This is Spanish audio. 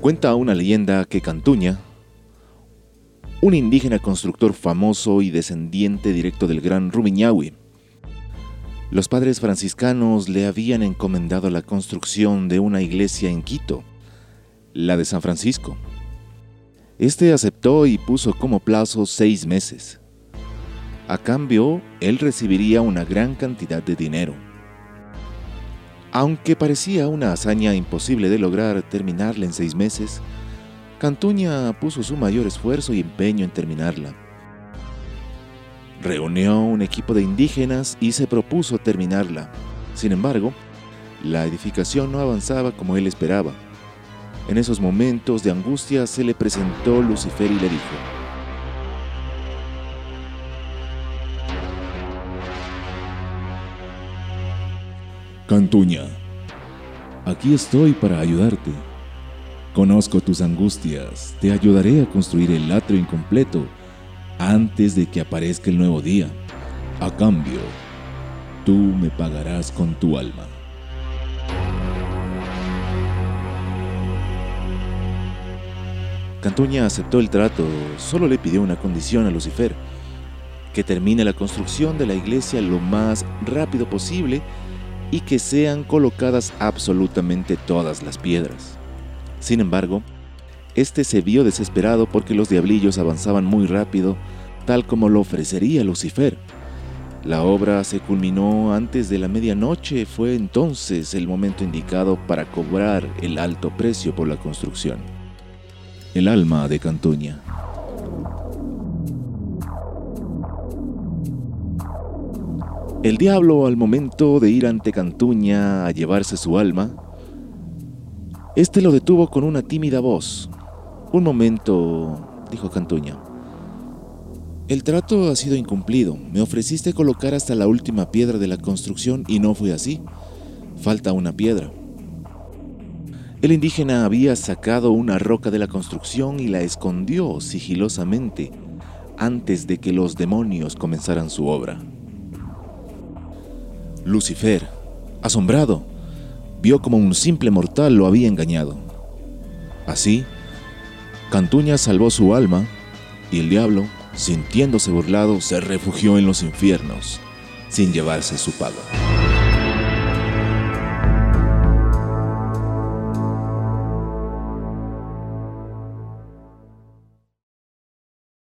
Cuenta una leyenda que Cantuña, un indígena constructor famoso y descendiente directo del gran Rumiñahui, los padres franciscanos le habían encomendado la construcción de una iglesia en Quito, la de San Francisco. Este aceptó y puso como plazo seis meses. A cambio, él recibiría una gran cantidad de dinero. Aunque parecía una hazaña imposible de lograr terminarla en seis meses, Cantuña puso su mayor esfuerzo y empeño en terminarla. Reunió un equipo de indígenas y se propuso terminarla. Sin embargo, la edificación no avanzaba como él esperaba. En esos momentos de angustia se le presentó Lucifer y le dijo, Cantuña, aquí estoy para ayudarte. Conozco tus angustias, te ayudaré a construir el atrio incompleto antes de que aparezca el nuevo día. A cambio, tú me pagarás con tu alma. Cantuña aceptó el trato, solo le pidió una condición a Lucifer, que termine la construcción de la iglesia lo más rápido posible y que sean colocadas absolutamente todas las piedras. Sin embargo, este se vio desesperado porque los diablillos avanzaban muy rápido, tal como lo ofrecería Lucifer. La obra se culminó antes de la medianoche, fue entonces el momento indicado para cobrar el alto precio por la construcción. El alma de Cantuña. El diablo, al momento de ir ante Cantuña a llevarse su alma, este lo detuvo con una tímida voz. Un momento, dijo Cantuña. El trato ha sido incumplido. Me ofreciste colocar hasta la última piedra de la construcción y no fue así. Falta una piedra. El indígena había sacado una roca de la construcción y la escondió sigilosamente antes de que los demonios comenzaran su obra. Lucifer, asombrado, vio como un simple mortal lo había engañado. Así, Cantuña salvó su alma y el diablo, sintiéndose burlado, se refugió en los infiernos sin llevarse su pago.